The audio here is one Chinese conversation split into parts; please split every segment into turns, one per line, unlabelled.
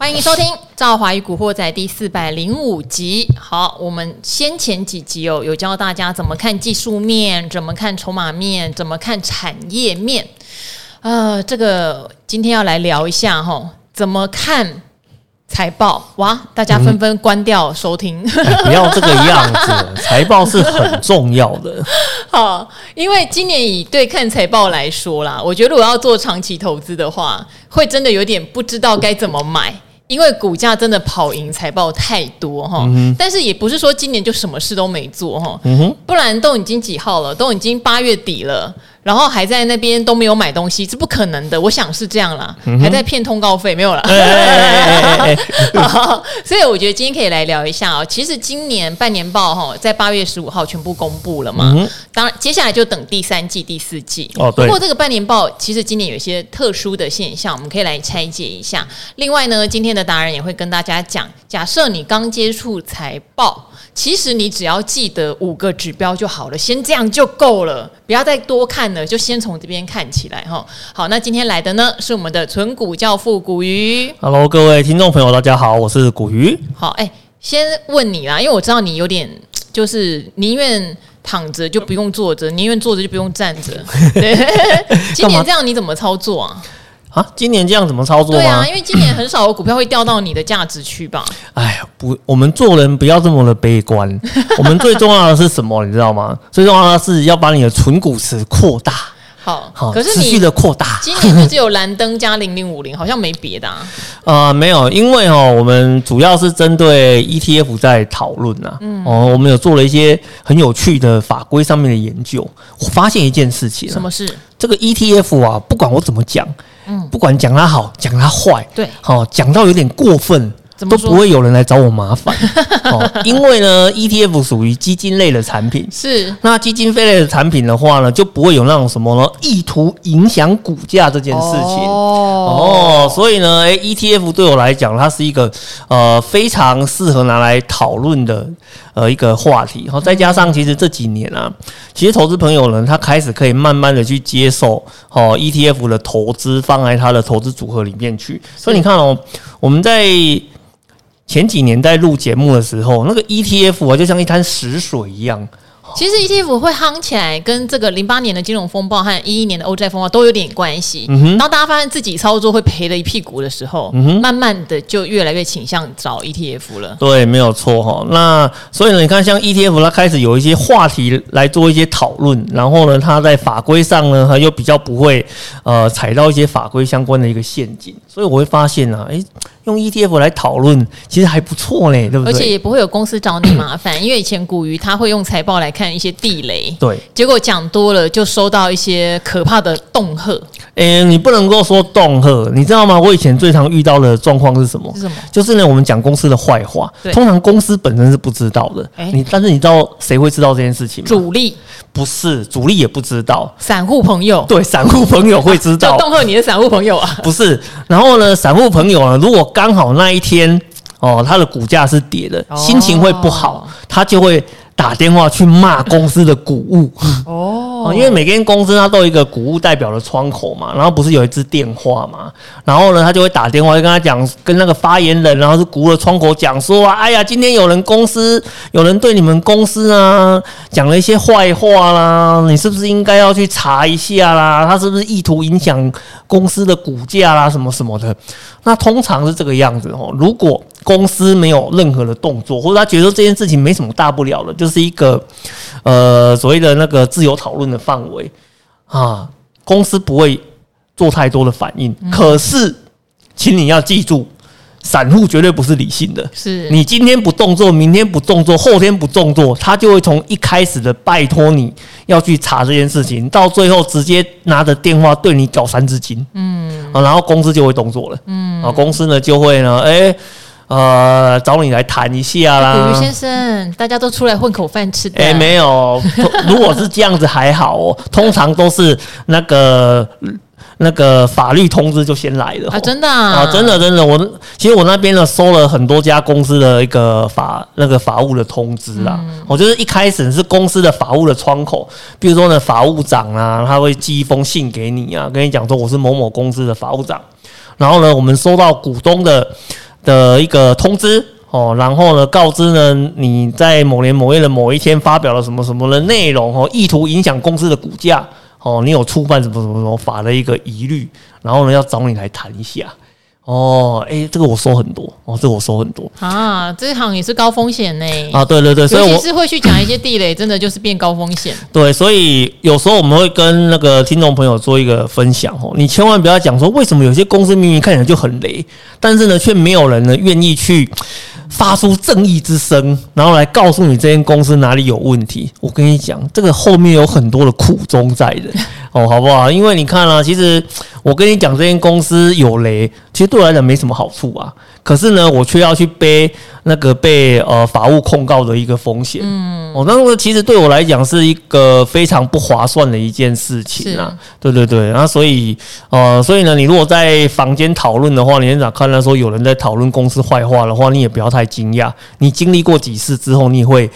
欢迎收听《赵华与古惑仔》第四百零五集。好，我们先前几集哦，有教大家怎么看技术面，怎么看筹码面，怎么看产业面。呃，这个今天要来聊一下哈、哦，怎么看财报？哇，大家纷纷关掉收听，
嗯哎、不要这个样子，财报是很重要的。
好，因为今年以对看财报来说啦，我觉得如果要做长期投资的话，会真的有点不知道该怎么买。因为股价真的跑赢财报太多哈，嗯、但是也不是说今年就什么事都没做哈，嗯、哼不然都已经几号了，都已经八月底了。然后还在那边都没有买东西，这不可能的。我想是这样啦，嗯、还在骗通告费没有啦。所以我觉得今天可以来聊一下哦。其实今年半年报哈，在八月十五号全部公布了嘛。嗯、当然，接下来就等第三季、第四季。哦，对。不过这个半年报其实今年有一些特殊的现象，我们可以来拆解一下。另外呢，今天的达人也会跟大家讲，假设你刚接触财报。其实你只要记得五个指标就好了，先这样就够了，不要再多看了，就先从这边看起来哈。好，那今天来的呢是我们的存股教父古鱼。
Hello，各位听众朋友，大家好，我是古鱼。
好，哎、欸，先问你啦，因为我知道你有点就是宁愿躺着就不用坐着，宁愿坐着就不用站着。对，今年这样你怎么操作啊？
啊，今年这样怎么操作吗？
对啊，因为今年很少有股票会掉到你的价值区吧？
哎呀，不，我们做人不要这么的悲观。我们最重要的是什么？你知道吗？最重要的是要把你的存股池扩大。
好，好，可是你
持续的扩大。
今年就只有蓝灯加零零五零，好像没别的啊。
呃，没有，因为哦，我们主要是针对 ETF 在讨论呐。嗯。哦，我们有做了一些很有趣的法规上面的研究，我发现一件事情。
什么事？
这个 ETF 啊，不管我怎么讲。不管讲它好，讲它坏，
对，
好讲到有点过分，都不会有人来找我麻烦。哦，因为呢，ETF 属于基金类的产品，
是
那基金非类的产品的话呢，就不会有那种什么呢，意图影响股价这件事情。哦，哦，所以呢，诶，ETF 对我来讲，它是一个呃非常适合拿来讨论的。呃，一个话题，然后再加上，其实这几年啊，其实投资朋友呢，他开始可以慢慢的去接受哦 ETF 的投资放在他的投资组合里面去。所以你看哦，我们在前几年在录节目的时候，那个 ETF 啊，就像一滩死水一样。
其实 ETF 会夯起来，跟这个零八年的金融风暴和一一年的欧债风暴都有点关系。嗯哼。当大家发现自己操作会赔了一屁股的时候，慢慢的就越来越倾向找 ETF 了。
对，没有错哈。那所以呢，你看像 ETF，它开始有一些话题来做一些讨论，然后呢，它在法规上呢，它又比较不会呃踩到一些法规相关的一个陷阱。所以我会发现啊，诶。用 ETF 来讨论，其实还不错嘞，对不对？
而且也不会有公司找你麻烦，因为以前股鱼他会用财报来看一些地雷，
对，
结果讲多了就收到一些可怕的恫吓。诶、
欸，你不能够说恫吓，你知道吗？我以前最常遇到的状况是什么？
是什么？
就是呢，我们讲公司的坏话，通常公司本身是不知道的。诶，你但是你知道谁会知道这件事情吗？
主力
不是，主力也不知道，
散户朋友
对，散户朋友会知道，
恫吓你的散户朋友啊？
不是，然后呢，散户朋友呢，如果刚好那一天哦，他的股价是跌的，心情会不好，他就会打电话去骂公司的股务哦，因为每间公司它都有一个股务代表的窗口嘛，然后不是有一支电话嘛，然后呢，他就会打电话就跟他讲，跟那个发言人，然后是股务的窗口讲说，哎呀，今天有人公司有人对你们公司啊讲了一些坏话啦，你是不是应该要去查一下啦？他是不是意图影响公司的股价啦？什么什么的？那通常是这个样子哦。如果公司没有任何的动作，或者他觉得这件事情没什么大不了的，就是一个呃所谓的那个自由讨论的范围啊，公司不会做太多的反应。嗯、可是，请你要记住，散户绝对不是理性的。
是
你今天不动作，明天不动作，后天不动作，他就会从一开始的拜托你要去查这件事情，到最后直接拿着电话对你搞三字经。嗯，啊，然后公司就会动作了。嗯，啊，公司呢就会呢，哎、欸。呃，找你来谈一下啦，
股鱼先生，大家都出来混口饭吃的。
哎、欸，没有，如果是这样子还好哦，通常都是那个那个法律通知就先来了。
啊，真的啊，
啊，真的真的，我其实我那边呢收了很多家公司的一个法那个法务的通知啊，嗯、我就是一开始是公司的法务的窗口，比如说呢法务长啊，他会寄一封信给你啊，跟你讲说我是某某公司的法务长，然后呢，我们收到股东的。的一个通知哦，然后呢，告知呢你在某年某月的某一天发表了什么什么的内容哦，意图影响公司的股价哦，你有触犯什么什么什么法的一个疑虑，然后呢要找你来谈一下。哦，哎、欸，这个我收很多哦，这个我收很多
啊，这行也是高风险呢。
啊，对对对，所以我
是会去讲一些地雷，真的就是变高风险。
对，所以有时候我们会跟那个听众朋友做一个分享哦，你千万不要讲说为什么有些公司明明看起来就很雷，但是呢，却没有人呢愿意去发出正义之声，然后来告诉你这间公司哪里有问题。我跟你讲，这个后面有很多的苦衷在的哦，好不好？因为你看啊，其实。我跟你讲，这间公司有雷，其实对我来讲没什么好处啊。可是呢，我却要去背那个被呃法务控告的一个风险。嗯，哦，那个其实对我来讲是一个非常不划算的一件事情啊。对对对，然后所以呃，所以呢，你如果在房间讨论的话，你现场看到说有人在讨论公司坏话的话，你也不要太惊讶。你经历过几次之后，你也会。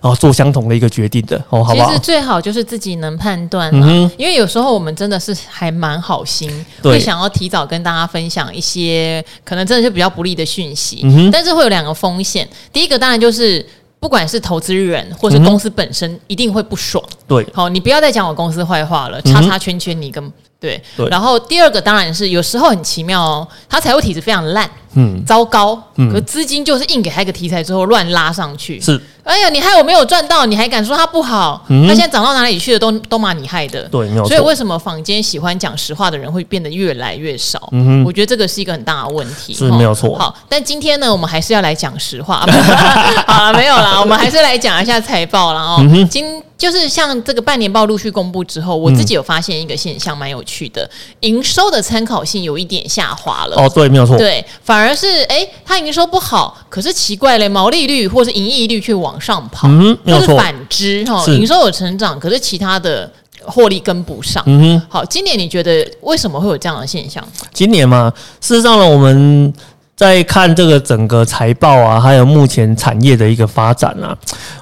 哦，做相同的一个决定的哦，好不好？
其实最好就是自己能判断嘛，嗯、因为有时候我们真的是还蛮好心，会想要提早跟大家分享一些可能真的是比较不利的讯息，嗯、但是会有两个风险。第一个当然就是，不管是投资人或是公司本身，一定会不爽。对、嗯，好，你不要再讲我公司坏话了，叉叉圈圈你跟。对，对，然后第二个当然是有时候很奇妙哦，他财务体质非常烂，嗯，糟糕，嗯，可资金就是硬给他一个题材之后乱拉上去，是，哎呀，你害我没有赚到，你还敢说他不好？他、嗯、现在涨到哪里去了都都骂你害的，对，没有所以为什么坊间喜欢讲实话的人会变得越来越少？嗯哼，我觉得这个是一个很大的问题，
是没有错。
好，但今天呢，我们还是要来讲实话，好了，没有啦，我们还是来讲一下财报了哦，嗯、今。就是像这个半年报陆续公布之后，我自己有发现一个现象，蛮有趣的，营收的参考性有一点下滑了。
哦，对，没有错。
对，反而是哎，它营收不好，可是奇怪嘞，毛利率或是盈利率却往上跑。嗯。就是反之哈，营收有成长，可是其他的获利跟不上。嗯哼。好，今年你觉得为什么会有这样的现象？
今年嘛，事实上呢，我们。在看这个整个财报啊，还有目前产业的一个发展啊，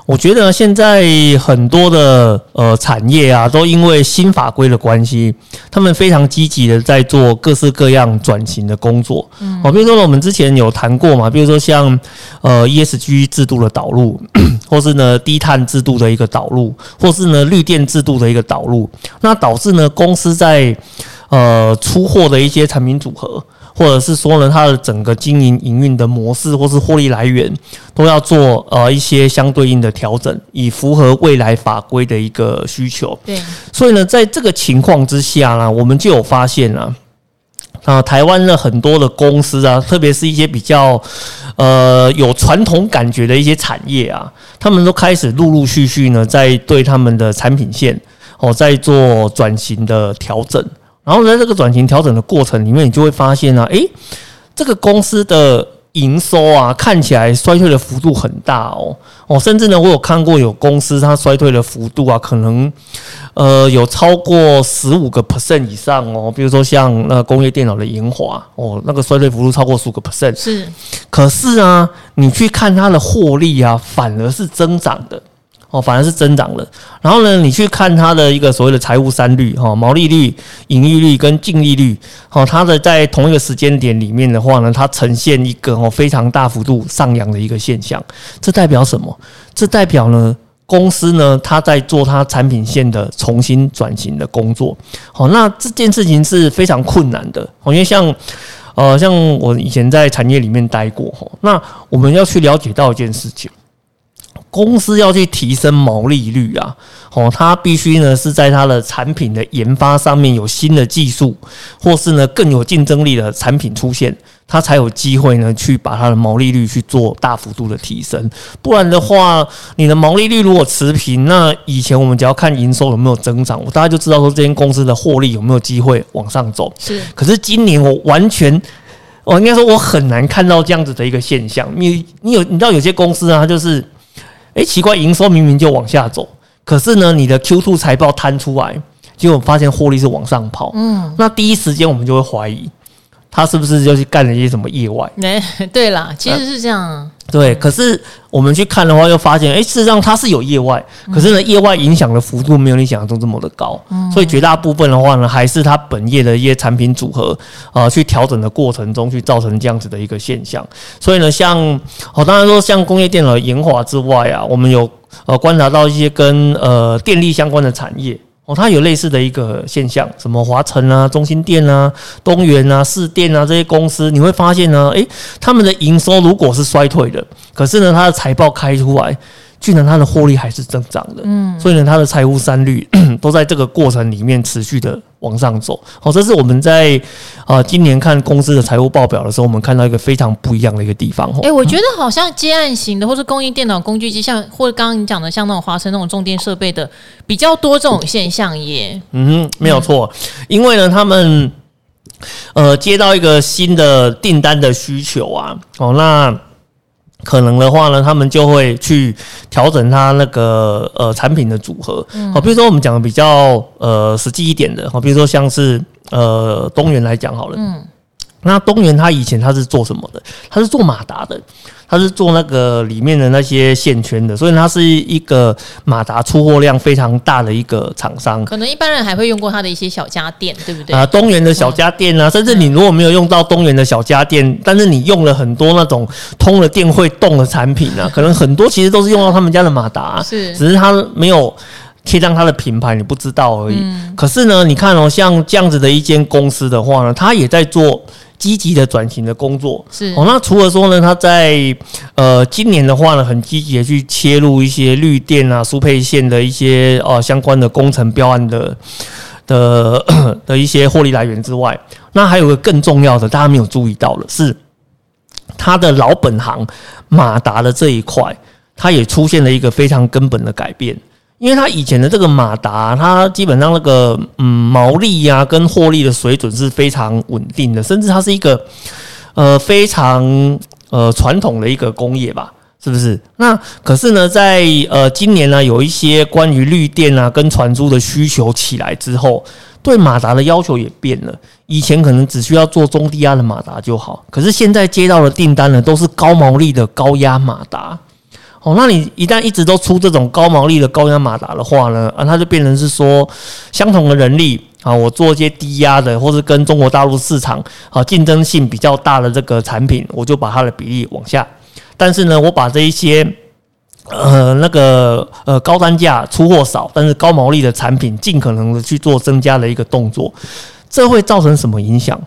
我觉得现在很多的呃产业啊，都因为新法规的关系，他们非常积极的在做各式各样转型的工作。嗯，比如说呢，我们之前有谈过嘛，比如说像呃 ESG 制度的导入，或是呢低碳制度的一个导入，或是呢绿电制度的一个导入，那导致呢公司在呃出货的一些产品组合。或者是说呢，它的整个经营营运的模式，或是获利来源，都要做呃一些相对应的调整，以符合未来法规的一个需求。对，所以呢，在这个情况之下呢，我们就有发现啊，啊，台湾的很多的公司啊，特别是一些比较呃有传统感觉的一些产业啊，他们都开始陆陆续续呢，在对他们的产品线哦，在做转型的调整。然后在这个转型调整的过程里面，你就会发现啊，诶，这个公司的营收啊，看起来衰退的幅度很大哦。哦，甚至呢，我有看过有公司它衰退的幅度啊，可能呃有超过十五个 percent 以上哦，比如说像那个工业电脑的研华哦，那个衰退幅度超过十五个 percent，是，可是啊，你去看它的获利啊，反而是增长的。哦，反而是增长了。然后呢，你去看它的一个所谓的财务三率，哈，毛利率、盈利率跟净利率，好，它的在同一个时间点里面的话呢，它呈现一个哦非常大幅度上扬的一个现象。这代表什么？这代表呢，公司呢，它在做它产品线的重新转型的工作。好，那这件事情是非常困难的。因为像呃，像我以前在产业里面待过，哈，那我们要去了解到一件事情。公司要去提升毛利率啊，哦，它必须呢是在它的产品的研发上面有新的技术，或是呢更有竞争力的产品出现，它才有机会呢去把它的毛利率去做大幅度的提升。不然的话，你的毛利率如果持平，那以前我们只要看营收有没有增长，我大家就知道说这间公司的获利有没有机会往上走。是，可是今年我完全，我应该说我很难看到这样子的一个现象。你你有你知道有些公司啊，它就是。诶，奇怪，营收明明就往下走，可是呢，你的 Q2 财报摊出来，结果发现获利是往上跑。嗯，那第一时间我们就会怀疑，他是不是就去干了一些什么意外？
哎，对啦，其实是这样。啊、
对，可是我们去看的话，又发现，哎，事实上他是有意外，可是呢，意外影响的幅度没有你想象中这么的高。嗯，所以绝大部分的话呢，还是他本业的一些产品组合啊、呃，去调整的过程中去造成这样子的一个现象。所以呢，像哦，当然说像工业电脑研华之外啊，我们有呃观察到一些跟呃电力相关的产业。哦，它有类似的一个现象，什么华晨啊、中心店啊、东元啊、市电啊这些公司，你会发现呢，诶，他们的营收如果是衰退的，可是呢，它的财报开出来。居然它的获利还是增长的，嗯，所以呢，它的财务三率 都在这个过程里面持续的往上走。好，这是我们在啊今年看公司的财务报表的时候，我们看到一个非常不一样的一个地方。
哎，我觉得好像接案型的，或是工艺电脑工具机，像或者刚刚你讲的，像那种华晨那种重电设备的比较多这种现象耶。
嗯哼，没有错，因为呢，他们呃接到一个新的订单的需求啊，哦，那。可能的话呢，他们就会去调整它那个呃产品的组合。好，比如说我们讲的比较呃实际一点的，好，比如说像是呃东元来讲好了。嗯。那东元它以前它是做什么的？它是做马达的。它是做那个里面的那些线圈的，所以它是一个马达出货量非常大的一个厂商。
可能一般人还会用过它的一些小家电，对不对？
啊，东元的小家电啊，甚至你如果没有用到东元的小家电，但是你用了很多那种通了电会动的产品啊，可能很多其实都是用到他们家的马达，是，只是它没有贴上它的品牌，你不知道而已。可是呢，你看哦，像这样子的一间公司的话呢，它也在做。积极的转型的工作是哦，那除了说呢，他在呃今年的话呢，很积极的去切入一些绿电啊、输配线的一些呃相关的工程标案的的的一些获利来源之外，那还有个更重要的，大家没有注意到的是，他的老本行马达的这一块，它也出现了一个非常根本的改变。因为它以前的这个马达，它基本上那个嗯毛利呀、跟获利的水准是非常稳定的，甚至它是一个呃非常呃传统的一个工业吧，是不是？那可是呢，在呃今年呢，有一些关于绿电啊跟传输的需求起来之后，对马达的要求也变了。以前可能只需要做中低压的马达就好，可是现在接到的订单呢，都是高毛利的高压马达。哦，那你一旦一直都出这种高毛利的高压马达的话呢，啊，它就变成是说，相同的人力啊，我做一些低压的，或是跟中国大陆市场啊竞争性比较大的这个产品，我就把它的比例往下。但是呢，我把这一些呃那个呃高单价出货少，但是高毛利的产品，尽可能的去做增加的一个动作，这会造成什么影响？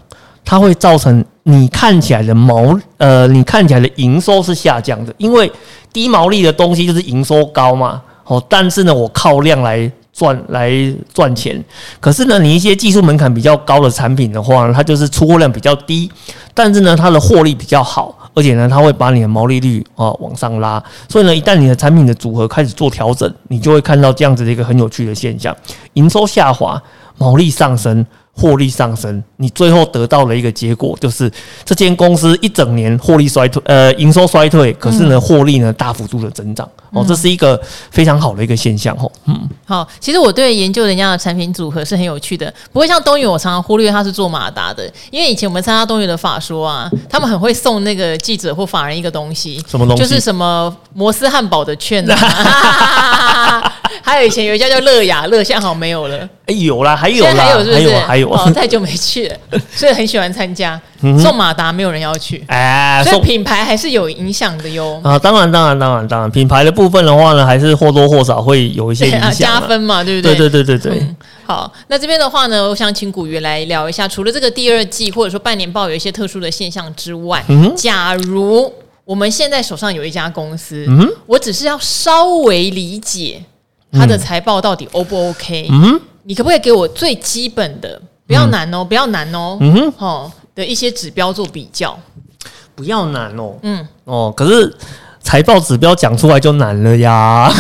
它会造成你看起来的毛呃，你看起来的营收是下降的，因为低毛利的东西就是营收高嘛。哦，但是呢，我靠量来赚来赚钱。可是呢，你一些技术门槛比较高的产品的话，它就是出货量比较低，但是呢，它的获利比较好，而且呢，它会把你的毛利率啊往上拉。所以呢，一旦你的产品的组合开始做调整，你就会看到这样子的一个很有趣的现象：营收下滑，毛利上升。获利上升，你最后得到了一个结果就是这间公司一整年获利衰退，呃，营收衰退，可是呢，获利呢大幅度的增长哦，这是一个非常好的一个现象哦。嗯，
好，其实我对研究人家的产品组合是很有趣的，不会像东元，我常常忽略他是做马达的，因为以前我们参加东元的法说啊，他们很会送那个记者或法人一个东西，
什么东西？
就是什么摩斯汉堡的券啊。还有以前有一家叫乐雅乐，现在好像没有了。
哎，有啦，还有啦，
还有是不是？
还有，
哦，太久没去了，所以很喜欢参加。送马达没有人要去，哎，所以品牌还是有影响的哟。
啊，当然，当然，当然，当然，品牌的部分的话呢，还是或多或少会有一些影响，
加分嘛，对不对？
对对对对对。
好，那这边的话呢，我想请古鱼来聊一下，除了这个第二季或者说半年报有一些特殊的现象之外，假如我们现在手上有一家公司，我只是要稍微理解。他的财报到底 O 不 OK？嗯，你可不可以给我最基本的，不要难哦，不要难哦，嗯哼，哦的一些指标做比较，
不要难哦，嗯，哦，可是财报指标讲出来就难了呀，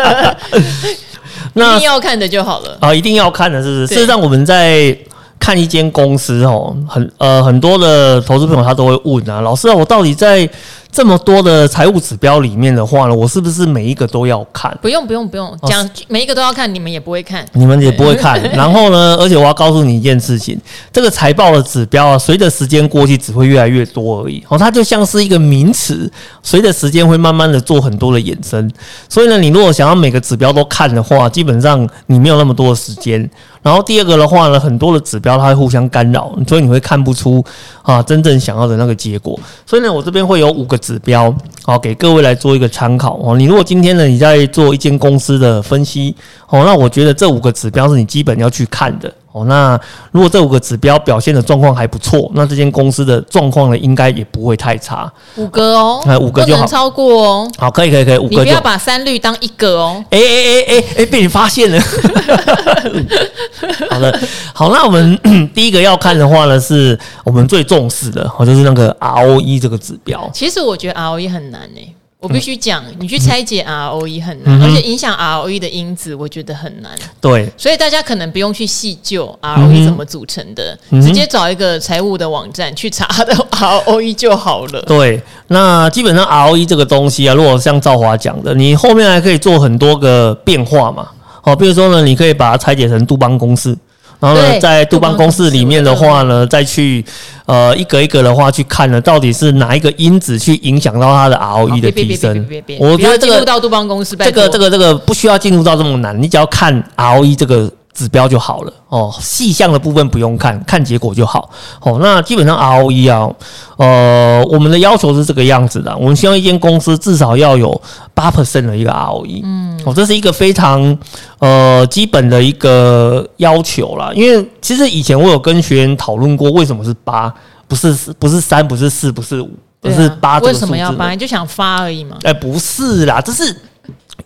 那一定要看的就好了。
啊，一定要看的，是不是？事实上，我们在看一间公司哦，很呃很多的投资朋友他都会问啊，老师啊，我到底在这么多的财务指标里面的话呢，我是不是每一个都要看？
不用不用不用，讲、哦、每一个都要看，你们也不会看，
你们也不会看。然后呢，而且我要告诉你一件事情，这个财报的指标啊，随着时间过去，只会越来越多而已。哦，它就像是一个名词，随着时间会慢慢的做很多的衍生。所以呢，你如果想要每个指标都看的话，基本上你没有那么多的时间。然后第二个的话呢，很多的指标它会互相干扰，所以你会看不出啊真正想要的那个结果。所以呢，我这边会有五个指标，好给各位来做一个参考哦。你如果今天呢你在做一间公司的分析哦，那我觉得这五个指标是你基本要去看的。哦，那如果这五个指标表现的状况还不错，那这间公司的状况呢，应该也不会太差。
五个哦，
哎，五个就好，
超过哦。
好，可以，可以，可以，五个。
你不要把三率当一个哦。
哎哎哎哎哎，被你发现了。好的，好，那我们 第一个要看的话呢，是我们最重视的，哦，就是那个 ROE 这个指标。
其实我觉得 ROE 很难诶。我必须讲，你去拆解 ROE 很难，嗯、而且影响 ROE 的因子，我觉得很难。
对，
所以大家可能不用去细究 ROE 怎么组成的，嗯、直接找一个财务的网站去查它的 ROE 就好了。
对，那基本上 ROE 这个东西啊，如果像赵华讲的，你后面还可以做很多个变化嘛。好，比如说呢，你可以把它拆解成杜邦公式。然后呢，在杜邦公式里面的话呢，再去呃一格一格的话去看呢，到底是哪一个因子去影响到它的 ROE 的提升？我觉得这个
进入到杜邦公式，
这个这个这个不需要进入到这么难，你只要看 ROE 这个。指标就好了哦，细项的部分不用看，看结果就好。哦，那基本上 ROE 啊，呃，我们的要求是这个样子的，我们希望一间公司至少要有八 percent 的一个 ROE。嗯，哦，这是一个非常呃基本的一个要求啦。因为其实以前我有跟学员讨论过，为什么是八，不是不是三，不是四，不是五，不是八。
为什么要八？你就想发而已嘛。
哎，不是啦，这是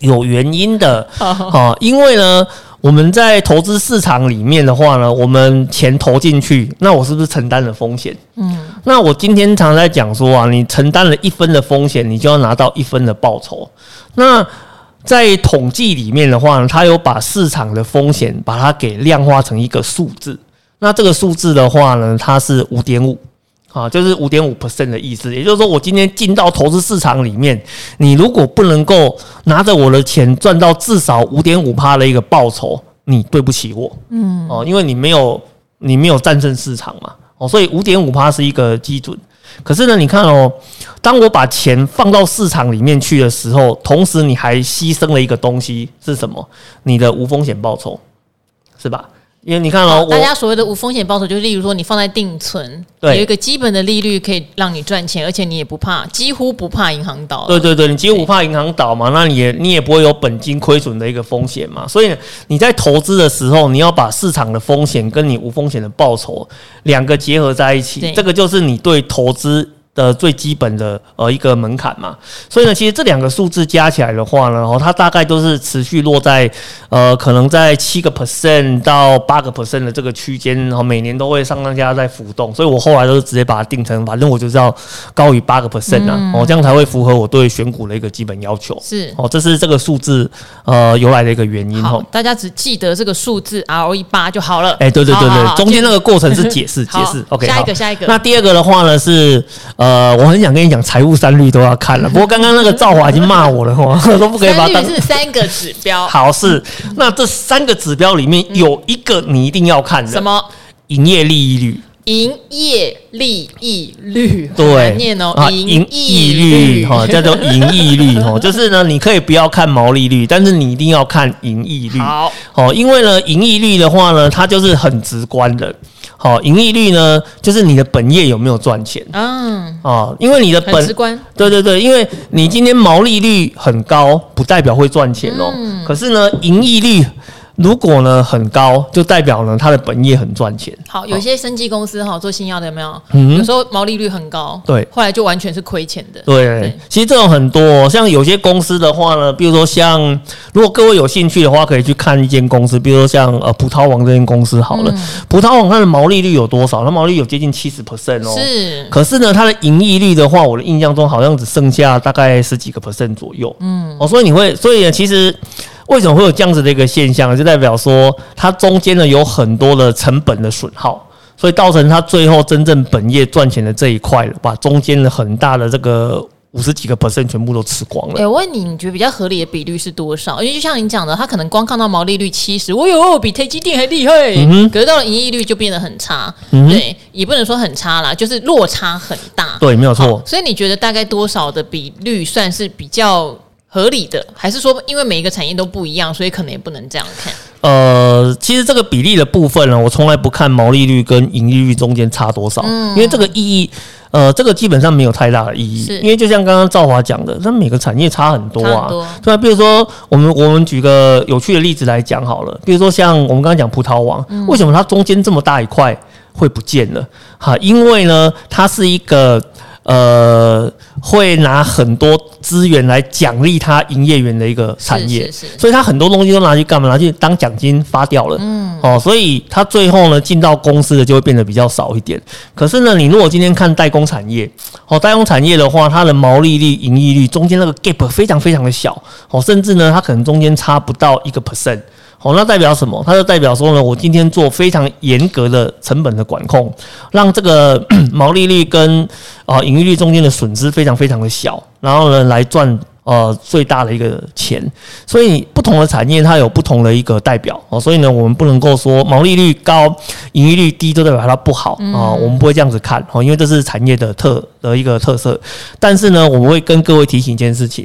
有原因的。哦，因为呢。我们在投资市场里面的话呢，我们钱投进去，那我是不是承担了风险？嗯，那我今天常常在讲说啊，你承担了一分的风险，你就要拿到一分的报酬。那在统计里面的话呢，它有把市场的风险把它给量化成一个数字。那这个数字的话呢，它是五点五。啊，就是五点五 percent 的意思，也就是说，我今天进到投资市场里面，你如果不能够拿着我的钱赚到至少五点五趴的一个报酬，你对不起我，嗯，哦，因为你没有你没有战胜市场嘛，哦，所以五点五趴是一个基准。可是呢，你看哦，当我把钱放到市场里面去的时候，同时你还牺牲了一个东西是什么？你的无风险报酬，是吧？因为你看哦，
大家所谓的无风险报酬，就是例如说你放在定存，对，有一个基本的利率可以让你赚钱，而且你也不怕，几乎不怕银行倒。
对对对，你几乎不怕银行倒嘛，那你也你也不会有本金亏损的一个风险嘛。所以你在投资的时候，你要把市场的风险跟你无风险的报酬两个结合在一起，这个就是你对投资。的最基本的呃一个门槛嘛，所以呢，其实这两个数字加起来的话呢，然后它大概都是持续落在呃可能在七个 percent 到八个 percent 的这个区间，然后每年都会上上下下在浮动，所以我后来都是直接把它定成，反正我就是要高于八个 percent 啊，哦、嗯、这样才会符合我对选股的一个基本要求。
是
哦，这是这个数字呃由来的一个原因。
好，大家只记得这个数字 ROE 八就好了。
哎、欸，对对对对，好好好，中间那个过程是解释解释。OK，
下一个下一个。
那第二个的话呢是。呃，我很想跟你讲，财务三率都要看了。不过刚刚那个赵华已经骂我了，哈，都不可以把它当。
三率是三个指标。
好，是那这三个指标里面有一个你一定要看的，什么？营业利益率。
营业利益率，
对，
念哦，
营益率哈，叫做营益率哈，就是呢，你可以不要看毛利率，但是你一定要看营益率。
好，
哦，因为呢，营益率的话呢，它就是很直观的。好，盈利率呢，就是你的本业有没有赚钱？嗯，啊，因为你的本，
直观。
对对对，因为你今天毛利率很高，不代表会赚钱哦。嗯，可是呢，盈利率。如果呢很高，就代表呢它的本业很赚钱。
好，有些生技公司哈做新药的有没有？嗯，有时候毛利率很高，
对，
后来就完全是亏钱的。
对，对，其实这种很多，像有些公司的话呢，比如说像如果各位有兴趣的话，可以去看一间公司，比如说像呃葡萄王这间公司好了。嗯、葡萄王它的毛利率有多少？它毛利率有接近七十 percent 哦。
是。
可是呢，它的盈利率的话，我的印象中好像只剩下大概十几个 percent 左右。嗯。哦，所以你会，所以其实。为什么会有这样子的一个现象？就代表说它中间呢有很多的成本的损耗，所以造成它最后真正本业赚钱的这一块，把中间的很大的这个五十几个 percent 全部都吃光了。
哎、欸，我问你，你觉得比较合理的比率是多少？因为就像你讲的，他可能光看到毛利率七十，我有比台积电还厉害，嗯、哼可是到了营业率就变得很差。嗯、对，也不能说很差啦，就是落差很大。
对，没有错。
所以你觉得大概多少的比率算是比较合理的？还是说因为每一个产业都不一样，所以可能也不能这样看？
呃，其实这个比例的部分呢，我从来不看毛利率跟盈利率中间差多少，嗯、因为这个意义。呃，这个基本上没有太大的意义，因为就像刚刚赵华讲的，那每个产业差很多啊。多对啊，比如说我们我们举个有趣的例子来讲好了，比如说像我们刚刚讲葡萄王，嗯、为什么它中间这么大一块会不见了？哈，因为呢，它是一个。呃，会拿很多资源来奖励他营业员的一个产业，是是是，所以他很多东西都拿去干嘛？拿去当奖金发掉了。嗯，哦，所以他最后呢，进到公司的就会变得比较少一点。可是呢，你如果今天看代工产业，哦，代工产业的话，它的毛利率、盈利率中间那个 gap 非常非常的小，哦，甚至呢，它可能中间差不到一个 percent。哦，那代表什么？它就代表说呢，我今天做非常严格的成本的管控，让这个 毛利率跟啊盈利率中间的损失非常非常的小，然后呢来赚呃最大的一个钱。所以不同的产业它有不同的一个代表哦，所以呢我们不能够说毛利率高、盈利率低就代表它不好啊，我们不会这样子看哦，因为这是产业的特的一个特色。但是呢，我们会跟各位提醒一件事情。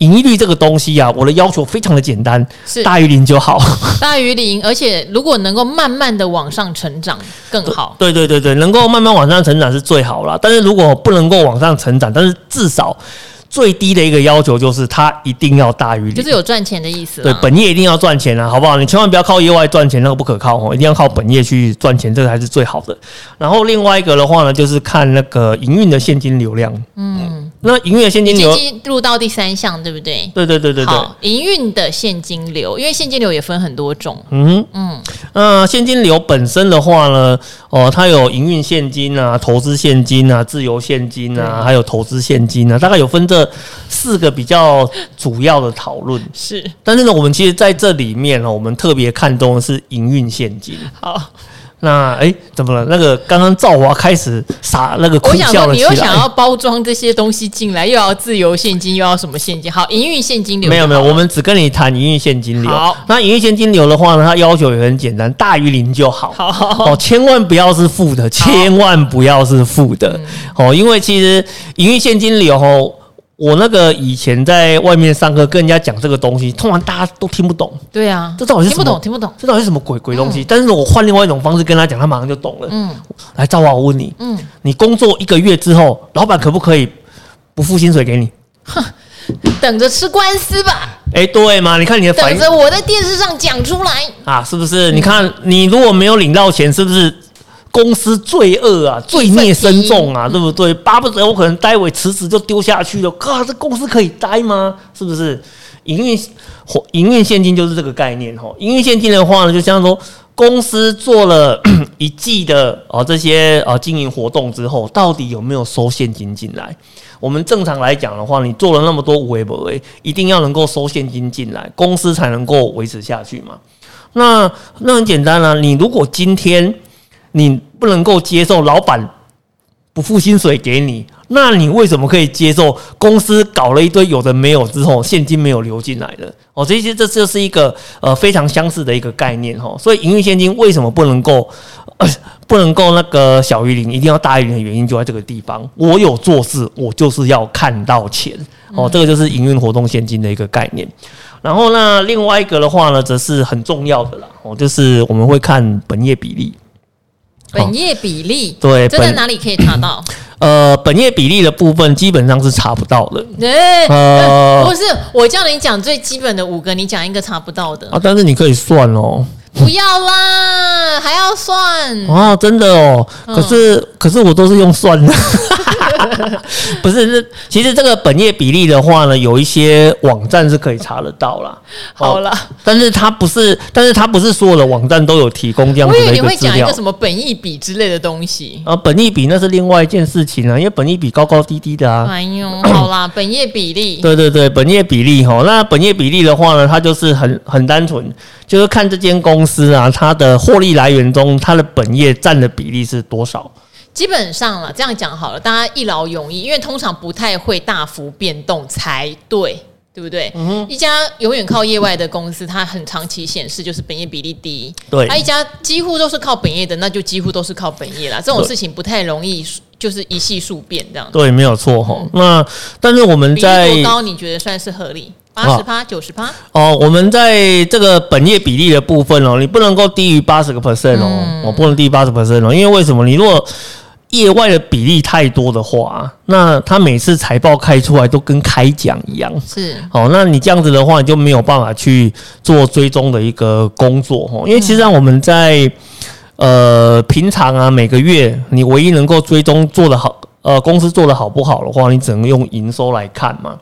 盈利率这个东西啊，我的要求非常的简单，是大于零就好，
大于零，而且如果能够慢慢的往上成长更好。
对对对对，能够慢慢往上成长是最好啦。但是如果不能够往上成长，但是至少。最低的一个要求就是它一定要大于零，
就是有赚钱的意思。
对，本业一定要赚钱啊，好不好？你千万不要靠业外赚钱，那个不可靠哦，一定要靠本业去赚钱，这个才是最好的。然后另外一个的话呢，就是看那个营运的现金流量。嗯，那营运的现金流
进入到第三项，对不对？
对对对对对。
好，营运的现金流，因为现金流也分很多种。
嗯嗯，那现金流本身的话呢，哦，它有营运现金啊、投资现金啊、自由现金啊，还有投资现金啊，大概有分这。四个比较主要的讨论
是，
但是呢，我们其实在这里面呢，我们特别看重的是营运现金。
好，
那哎，怎么了？那个刚刚赵华开始撒那个苦笑了起来。
你又想要包装这些东西进来，又要自由现金，又要什么现金？好，营运现金流。
没有没有，我们只跟你谈营运现金流。好，那营运现金流的话呢，它要求也很简单，大于零就好。好，好，哦，千万不要是负的，千万不要是负的。好哦，因为其实营运现金流哦。我那个以前在外面上课跟人家讲这个东西，通常大家都听不懂。
对啊，
这到底是什么？
听不懂，听不懂。
这到底是什么鬼鬼东西？嗯、但是我换另外一种方式跟他讲，他马上就懂了。嗯，来，赵华，我问你，嗯，你工作一个月之后，老板可不可以不付薪水给你？
哼，等着吃官司吧。
哎、欸，对嘛？你看你的反应，
等着我在电视上讲出来
啊，是不是？嗯、你看你如果没有领到钱，是不是？公司罪恶啊，罪孽深重啊，对不对？巴不得我可能待会辞职就丢下去了。靠，这公司可以待吗？是不是？营运活营运现金就是这个概念哈。营运现金的话呢，就像说公司做了 一季的啊这些啊经营活动之后，到底有没有收现金进来？我们正常来讲的话，你做了那么多微博，一定要能够收现金进来，公司才能够维持下去嘛。那那很简单啊，你如果今天。你不能够接受老板不付薪水给你，那你为什么可以接受公司搞了一堆有的没有之后现金没有流进来的？哦，这些这就是一个呃非常相似的一个概念哈。所以营运现金为什么不能够呃不能够那个小于零，一定要大于零的原因就在这个地方。我有做事，我就是要看到钱哦，这个就是营运活动现金的一个概念。然后那，另外一个的话呢，则是很重要的啦哦，就是我们会看本业比例。
本业比例
对，
这在哪里可以查到？
呃，本业比例的部分基本上是查不到的。
欸、呃，不是，我叫你讲最基本的五个，你讲一个查不到的
啊？但是你可以算哦。
不要啦，还要算
哦，真的哦。可是，嗯、可是我都是用算的。不是，是其实这个本业比例的话呢，有一些网站是可以查得到啦。
好了，
但是它不是，但是它不是所有的网站都有提供这样子的一个资料。我以为你会讲一个
什么本益比之类的东西
啊？本益比那是另外一件事情啊，因为本益比高高低低的啊。
哎呦，好啦，本业比例。
对对对，本业比例哈，那本业比例的话呢，它就是很很单纯，就是看这间公司啊，它的获利来源中，它的本业占的比例是多少。
基本上了，这样讲好了，大家一劳永逸，因为通常不太会大幅变动才对。对不对？嗯、哼一家永远靠业外的公司，它很长期显示就是本业比例低。
对，
它一家几乎都是靠本业的，那就几乎都是靠本业啦。这种事情不太容易，就是一系数变这样。
对，没有错哈。嗯、那但是我们在
多高？你觉得算是合理？八十趴、九十趴？
哦，我们在这个本业比例的部分哦，你不能够低于八十个 percent 哦，我、嗯、不能低于八十 percent 哦，因为为什么？你如果业外的比例太多的话，那他每次财报开出来都跟开奖一样。
是，
哦，那你这样子的话，你就没有办法去做追踪的一个工作哦。因为其实上我们在呃平常啊，每个月你唯一能够追踪做得好，呃，公司做得好不好的话，你只能用营收来看嘛。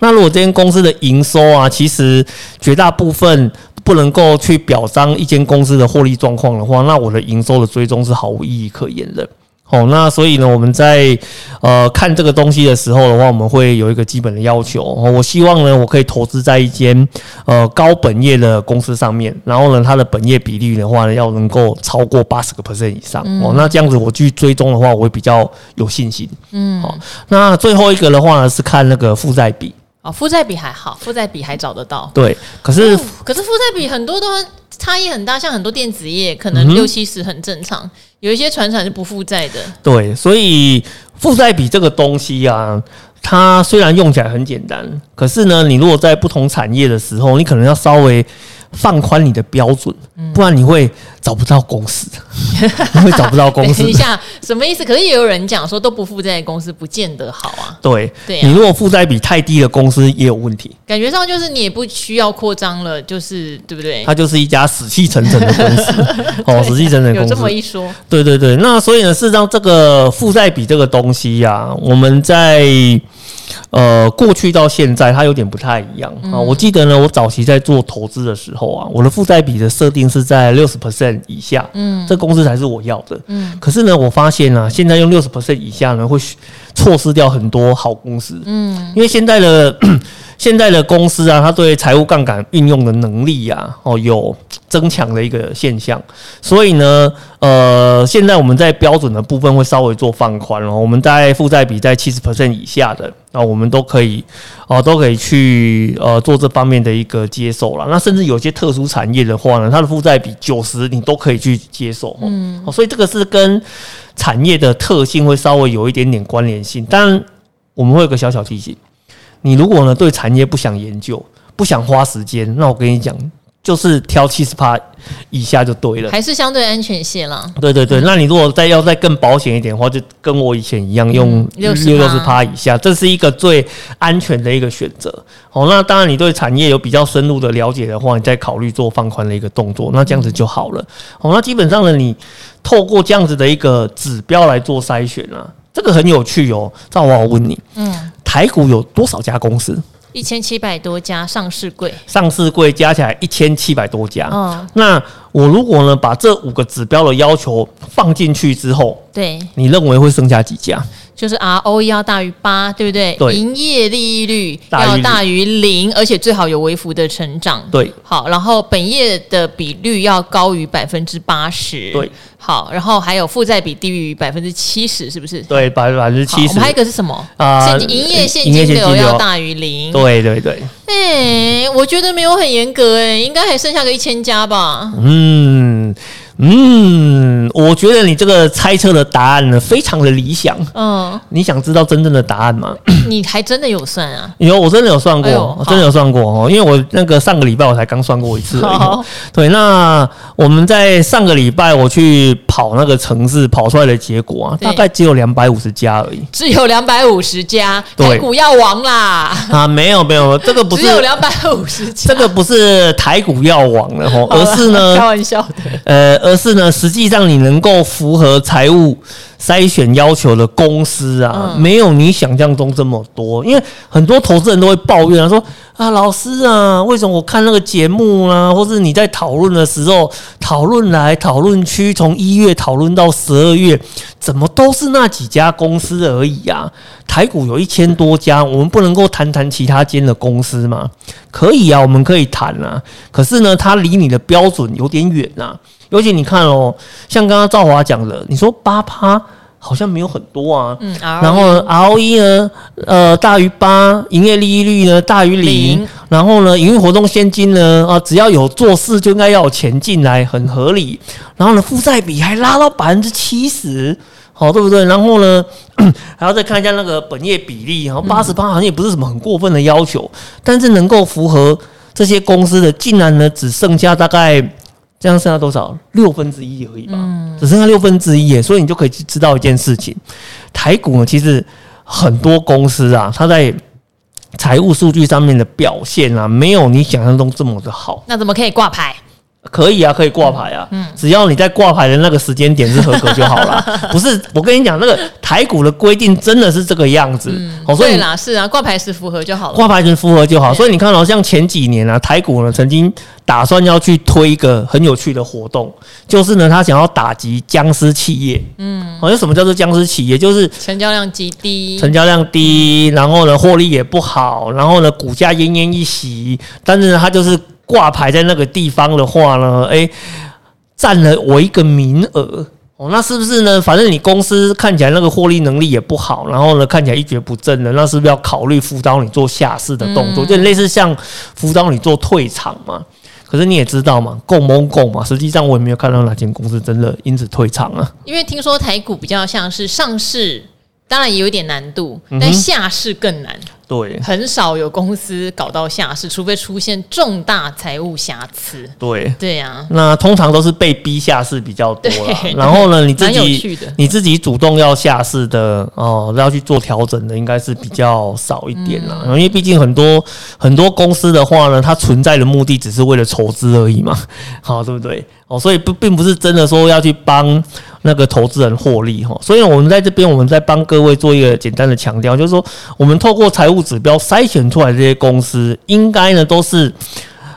那如果这间公司的营收啊，其实绝大部分不能够去表彰一间公司的获利状况的话，那我的营收的追踪是毫无意义可言的。哦，那所以呢，我们在呃看这个东西的时候的话，我们会有一个基本的要求。哦，我希望呢，我可以投资在一间呃高本业的公司上面，然后呢，它的本业比例的话呢，要能够超过八十个 percent 以上。嗯、哦，那这样子我去追踪的话，我会比较有信心。嗯，好、哦，那最后一个的话呢，是看那个负债比。
哦，负债比还好，负债比还找得到。
对，可是、哦、
可是负债比很多都差异很大，像很多电子业可能六七十很正常，嗯、有一些船厂是不负债的。
对，所以负债比这个东西啊，它虽然用起来很简单，可是呢，你如果在不同产业的时候，你可能要稍微。放宽你的标准，不然你会找不到公司，你会找不到公司。
等一下，什么意思？可是也有人讲说，都不负债的公司不见得好啊。
对，对啊，你如果负债比太低的公司也有问题。
感觉上就是你也不需要扩张了，就是对不对？
它就是一家死气沉沉的公司。哦，死气沉沉的公司。
有这么一说。
对对对，那所以呢，事实上这个负债比这个东西呀，啊，我们在。呃，过去到现在，它有点不太一样啊。嗯、我记得呢，我早期在做投资的时候啊，我的负债比的设定是在六十 percent 以下，嗯，这公司才是我要的，嗯。可是呢，我发现啊，现在用六十 percent 以下呢，会错失掉很多好公司，嗯，因为现在的现在的公司啊，它对财务杠杆运用的能力啊，哦，有。增强的一个现象，所以呢，呃，现在我们在标准的部分会稍微做放宽了。我们在负债比在七十 percent 以下的，那我们都可以，哦、呃，都可以去呃做这方面的一个接受了。那甚至有些特殊产业的话呢，它的负债比九十，你都可以去接受。嗯，所以这个是跟产业的特性会稍微有一点点关联性。当然，我们会有个小小提醒：你如果呢对产业不想研究，不想花时间，那我跟你讲。就是挑七十趴以下就对了，
还是相对安全些啦。
对对对，那你如果再要再更保险一点的话，就跟我以前一样，用六十趴以下，这是一个最安全的一个选择。哦，那当然你对产业有比较深入的了解的话，你再考虑做放宽的一个动作，那这样子就好了。哦，那基本上呢，你透过这样子的一个指标来做筛选啊，这个很有趣哦。赵华，我问你，嗯，台股有多少家公司？
一千七百多家上市柜，
上市柜加起来一千七百多家。哦，那我如果呢把这五个指标的要求放进去之后，
对，
你认为会剩下几家？
就是 ROE 要大于八，对不对？
对。
营业利率要大于零，而且最好有微幅的成长。
对。
好，然后本业的比率要高于百分之八十。
对。
好，然后还有负债比低于百分之七十，是不是？
对，百分百分之七十。
我们还有一个是什么？啊，营业现金流要大于零。
对对对。
哎，我觉得没有很严格，哎，应该还剩下个一千家吧。
嗯。嗯，我觉得你这个猜测的答案呢，非常的理想。嗯，你想知道真正的答案吗？
你还真的有算啊？
有，我真的有算过，真的有算过哦。因为我那个上个礼拜我才刚算过一次 而已。好对，那我们在上个礼拜我去跑那个城市，跑出来的结果啊，大概只有两百五十家而已。
只有两百五十家，台股要亡啦！
啊，没有没有，这个不是 只有
两百五十家，
这个不是台股要亡了哦，而是呢，
开玩笑的，
呃。而是呢，实际上你能够符合财务筛选要求的公司啊，嗯、没有你想象中这么多。因为很多投资人都会抱怨啊，说啊，老师啊，为什么我看那个节目啊，或是你在讨论的时候，讨论来讨论去，从一月讨论到十二月，怎么都是那几家公司而已啊？台股有一千多家，我们不能够谈谈其他间的公司吗？可以啊，我们可以谈啊。可是呢，它离你的标准有点远呐。尤其你看哦，像刚刚赵华讲的，你说八趴。好像没有很多啊。嗯，然后 ROE 呢，呃，大于八，营业利率呢大于零，然后呢，营运活动现金呢，啊，只要有做事就应该要有钱进来，很合理。然后呢，负债比还拉到百分之七十，好，对不对？然后呢，还要再看一下那个本业比例，然后八十八好像也不是什么很过分的要求，但是能够符合这些公司的，竟然呢只剩下大概这样剩下多少六分之一而已吧，嗯、只剩下六分之一耶，所以你就可以知道一件事情，台股呢其实很多公司啊，它在财务数据上面的表现啊，没有你想象中这么的好。
那怎么可以挂牌？
可以啊，可以挂牌啊，嗯，只要你在挂牌的那个时间点是合格就好了。不是，我跟你讲，那个台股的规定真的是这个样子。嗯，
所以对啦，是啊，挂牌时符合就好了。
挂牌时符合就好。所以你看到像前几年啊，台股呢曾经打算要去推一个很有趣的活动，就是呢，他想要打击僵尸企业。嗯，好像什么叫做僵尸企业？就是
成交量极低，
成交量低，然后呢，获利也不好，然后呢，股价奄奄一息，但是呢，它就是。挂牌在那个地方的话呢，诶，占了我一个名额哦，那是不是呢？反正你公司看起来那个获利能力也不好，然后呢，看起来一蹶不振的，那是不是要考虑辅导你做下市的动作？就类似像辅导你做退场嘛？可是你也知道嘛，够蒙够嘛？实际上我也没有看到哪间公司真的因此退场啊。
因为听说台股比较像是上市，当然也有点难度，但下市更难。
对，
很少有公司搞到下市，除非出现重大财务瑕疵。
对，
对呀、啊。
那通常都是被逼下市比较多了。然后呢，你自己你自己主动要下市的哦，要去做调整的，应该是比较少一点啦。嗯、因为毕竟很多很多公司的话呢，它存在的目的只是为了筹资而已嘛，好，对不对？哦，所以不并不是真的说要去帮那个投资人获利哈。所以我们在这边，我们在帮各位做一个简单的强调，就是说我们透过财务。指标筛选出来这些公司，应该呢都是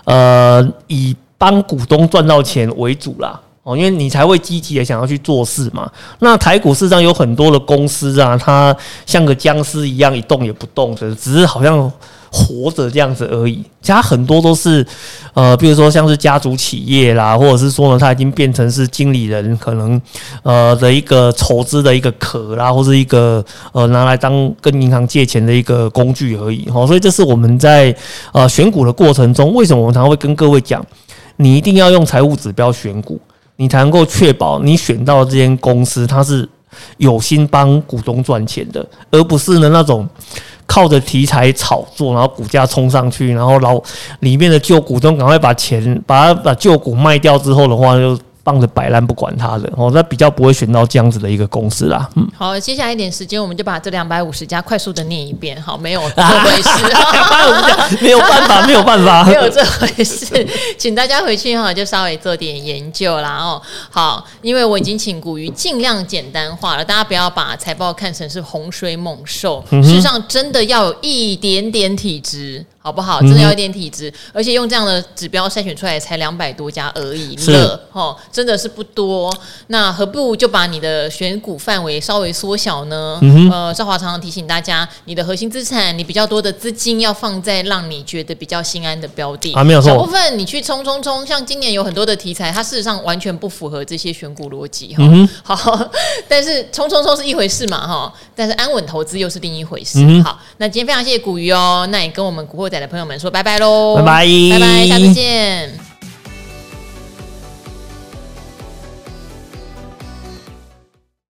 呃以帮股东赚到钱为主啦哦，因为你才会积极的想要去做事嘛。那台股市上有很多的公司啊，它像个僵尸一样一动也不动，只是好像。活着这样子而已，其他很多都是，呃，比如说像是家族企业啦，或者是说呢，他已经变成是经理人可能呃的一个筹资的一个壳啦，或是一个呃拿来当跟银行借钱的一个工具而已。齁，所以这是我们在呃选股的过程中，为什么我们常常会跟各位讲，你一定要用财务指标选股，你才能够确保你选到这间公司它是有心帮股东赚钱的，而不是呢那种。靠着题材炒作，然后股价冲上去，然后老里面的旧股东赶快把钱把它把旧股卖掉之后的话，就。放着摆烂不管他的哦，那比较不会选到这样子的一个公司啦。嗯，
好，接下来一点时间，我们就把这两百五十家快速的念一遍。好，没有 这回事，
两百五十家没有办法，没有办法，
没有这回事，请大家回去哈，就稍微做点研究啦哦。好，因为我已经请古鱼尽量简单化了，大家不要把财报看成是洪水猛兽，嗯、事实上真的要有一点点体质。好不好？真的要一点体质，嗯、而且用这样的指标筛选出来才两百多家而已，是哦，真的是不多。那何不就把你的选股范围稍微缩小呢？呃，赵华常常提醒大家，你的核心资产，你比较多的资金要放在让你觉得比较心安的标的
啊，没有错。
小部分你去冲冲冲，像今年有很多的题材，它事实上完全不符合这些选股逻辑哈。嗯、好，但是冲冲冲是一回事嘛哈，但是安稳投资又是另一回事。嗯、好，那今天非常谢谢古鱼哦，那也跟我们股货仔的朋友们说拜拜喽，
拜拜，
拜拜，下次见。